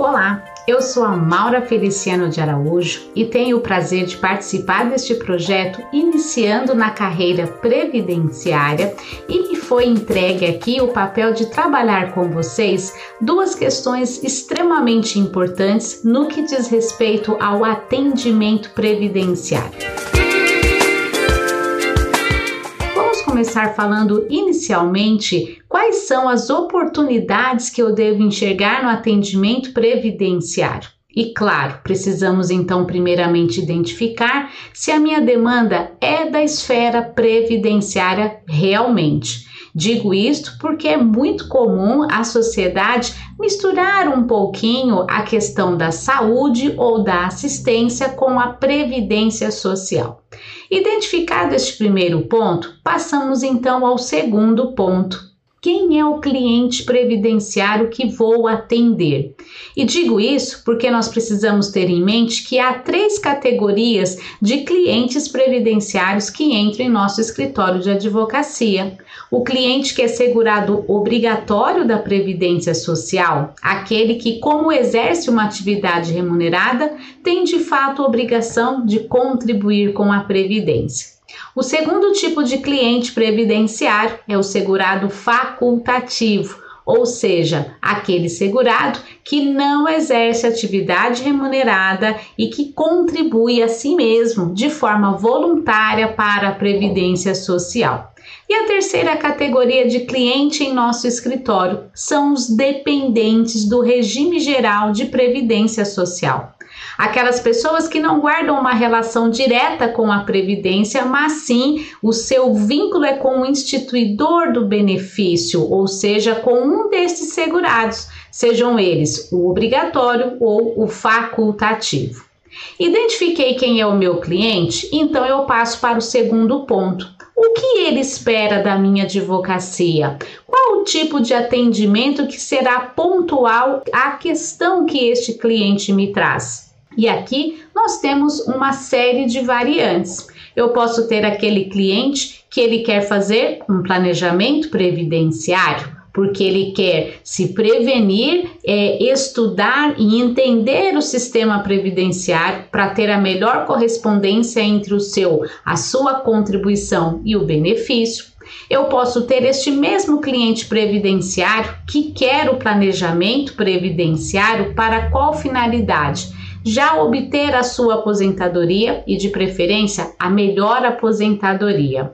Olá, eu sou a Maura Feliciano de Araújo e tenho o prazer de participar deste projeto iniciando na carreira previdenciária e me foi entregue aqui o papel de trabalhar com vocês duas questões extremamente importantes no que diz respeito ao atendimento previdenciário. Começar falando inicialmente quais são as oportunidades que eu devo enxergar no atendimento previdenciário. E claro, precisamos então primeiramente identificar se a minha demanda é da esfera previdenciária realmente. Digo isto porque é muito comum a sociedade misturar um pouquinho a questão da saúde ou da assistência com a previdência social. Identificado este primeiro ponto, passamos então ao segundo ponto, quem é o cliente previdenciário que vou atender? E digo isso porque nós precisamos ter em mente que há três categorias de clientes previdenciários que entram em nosso escritório de advocacia. O cliente que é segurado obrigatório da Previdência Social, aquele que, como exerce uma atividade remunerada, tem de fato obrigação de contribuir com a Previdência. O segundo tipo de cliente previdenciário é o segurado facultativo, ou seja, aquele segurado que não exerce atividade remunerada e que contribui a si mesmo de forma voluntária para a previdência social. E a terceira categoria de cliente em nosso escritório são os dependentes do regime geral de previdência social aquelas pessoas que não guardam uma relação direta com a previdência, mas sim o seu vínculo é com o instituidor do benefício, ou seja, com um desses segurados, sejam eles o obrigatório ou o facultativo. Identifiquei quem é o meu cliente, então eu passo para o segundo ponto. O que ele espera da minha advocacia? Qual o tipo de atendimento que será pontual à questão que este cliente me traz? E aqui nós temos uma série de variantes. Eu posso ter aquele cliente que ele quer fazer um planejamento previdenciário, porque ele quer se prevenir, é, estudar e entender o sistema previdenciário para ter a melhor correspondência entre o seu, a sua contribuição e o benefício. Eu posso ter este mesmo cliente previdenciário que quer o planejamento previdenciário para qual finalidade? Já obter a sua aposentadoria e, de preferência, a melhor aposentadoria.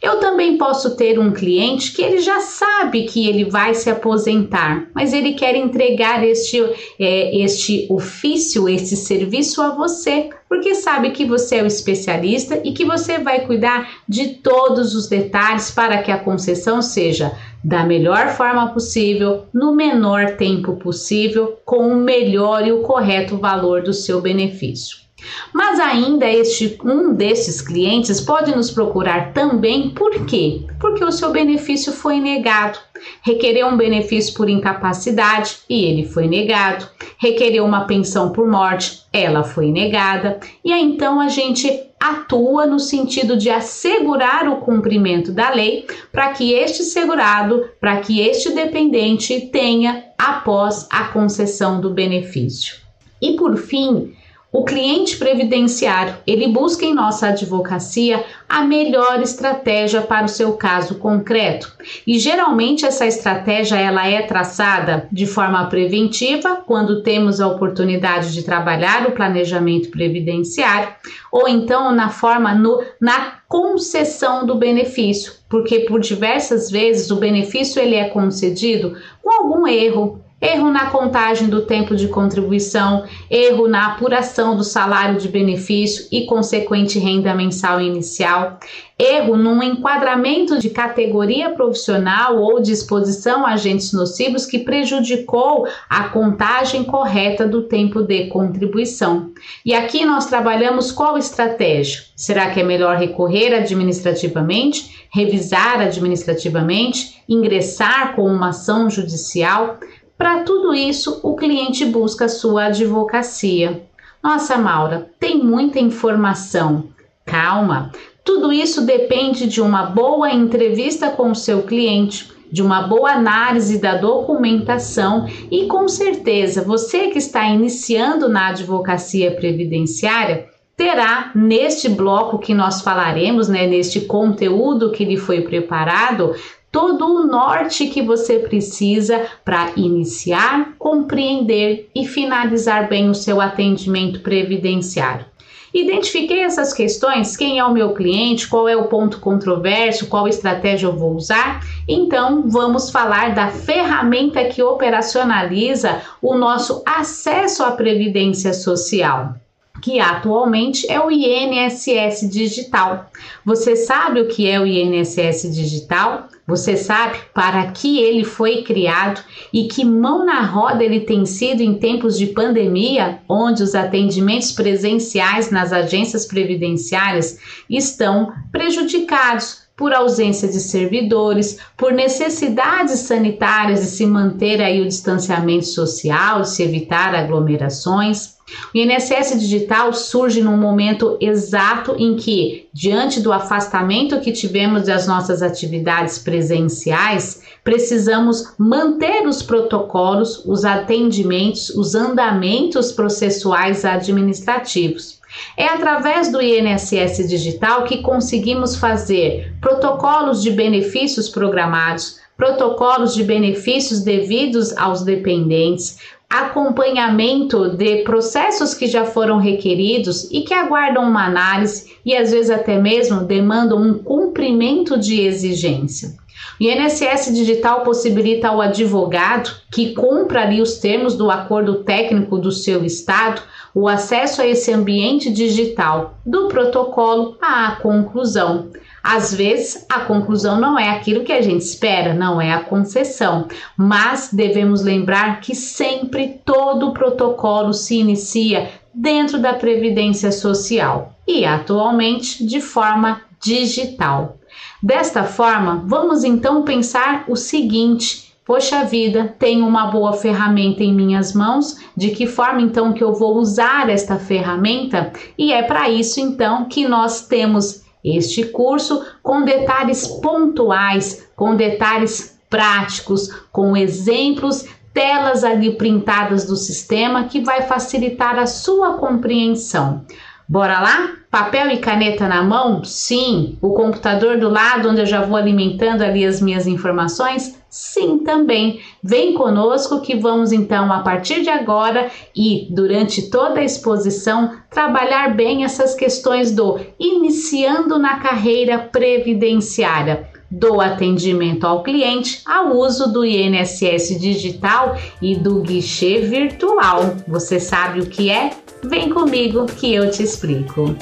Eu também posso ter um cliente que ele já sabe que ele vai se aposentar, mas ele quer entregar este, é, este ofício, este serviço a você, porque sabe que você é o especialista e que você vai cuidar de todos os detalhes para que a concessão seja da melhor forma possível, no menor tempo possível, com o melhor e o correto valor do seu benefício. Mas ainda este um desses clientes pode nos procurar também por quê? Porque o seu benefício foi negado. Requereu um benefício por incapacidade e ele foi negado. Requereu uma pensão por morte, ela foi negada. E aí então a gente atua no sentido de assegurar o cumprimento da lei para que este segurado, para que este dependente tenha após a concessão do benefício. E por fim, o cliente previdenciário, ele busca em nossa advocacia a melhor estratégia para o seu caso concreto. E geralmente essa estratégia ela é traçada de forma preventiva, quando temos a oportunidade de trabalhar o planejamento previdenciário, ou então na forma no, na concessão do benefício, porque por diversas vezes o benefício ele é concedido com algum erro, erro na contagem do tempo de contribuição, erro na apuração do salário de benefício e consequente renda mensal inicial, erro num enquadramento de categoria profissional ou de exposição a agentes nocivos que prejudicou a contagem correta do tempo de contribuição. E aqui nós trabalhamos qual estratégia? Será que é melhor recorrer administrativamente, revisar administrativamente, ingressar com uma ação judicial? Para tudo isso, o cliente busca sua advocacia. Nossa, Maura, tem muita informação. Calma, tudo isso depende de uma boa entrevista com o seu cliente de uma boa análise da documentação e com certeza você que está iniciando na advocacia previdenciária terá neste bloco que nós falaremos, né, neste conteúdo que lhe foi preparado, todo o norte que você precisa para iniciar, compreender e finalizar bem o seu atendimento previdenciário. Identifiquei essas questões, quem é o meu cliente, qual é o ponto controverso, qual estratégia eu vou usar. Então, vamos falar da ferramenta que operacionaliza o nosso acesso à previdência social que atualmente é o INSS Digital. Você sabe o que é o INSS Digital? Você sabe para que ele foi criado e que mão na roda ele tem sido em tempos de pandemia, onde os atendimentos presenciais nas agências previdenciárias estão prejudicados por ausência de servidores, por necessidades sanitárias de se manter aí o distanciamento social, de se evitar aglomerações. O INSS digital surge num momento exato em que, diante do afastamento que tivemos das nossas atividades presenciais, precisamos manter os protocolos, os atendimentos, os andamentos processuais administrativos. É através do INSS digital que conseguimos fazer protocolos de benefícios programados, protocolos de benefícios devidos aos dependentes, acompanhamento de processos que já foram requeridos e que aguardam uma análise e às vezes até mesmo demandam um cumprimento de exigência. O INSS Digital possibilita ao advogado que cumpra ali os termos do acordo técnico do seu estado o acesso a esse ambiente digital, do protocolo à conclusão. Às vezes, a conclusão não é aquilo que a gente espera, não é a concessão, mas devemos lembrar que sempre todo o protocolo se inicia dentro da Previdência Social e atualmente de forma digital. Desta forma, vamos então pensar o seguinte: Poxa vida, tenho uma boa ferramenta em minhas mãos, de que forma então que eu vou usar esta ferramenta? E é para isso então que nós temos este curso com detalhes pontuais, com detalhes práticos, com exemplos, telas ali printadas do sistema que vai facilitar a sua compreensão. Bora lá? Papel e caneta na mão? Sim. O computador do lado, onde eu já vou alimentando ali as minhas informações? Sim, também. Vem conosco que vamos então, a partir de agora e durante toda a exposição, trabalhar bem essas questões do iniciando na carreira previdenciária do atendimento ao cliente ao uso do INSS digital e do guichê virtual. Você sabe o que é? Vem comigo que eu te explico.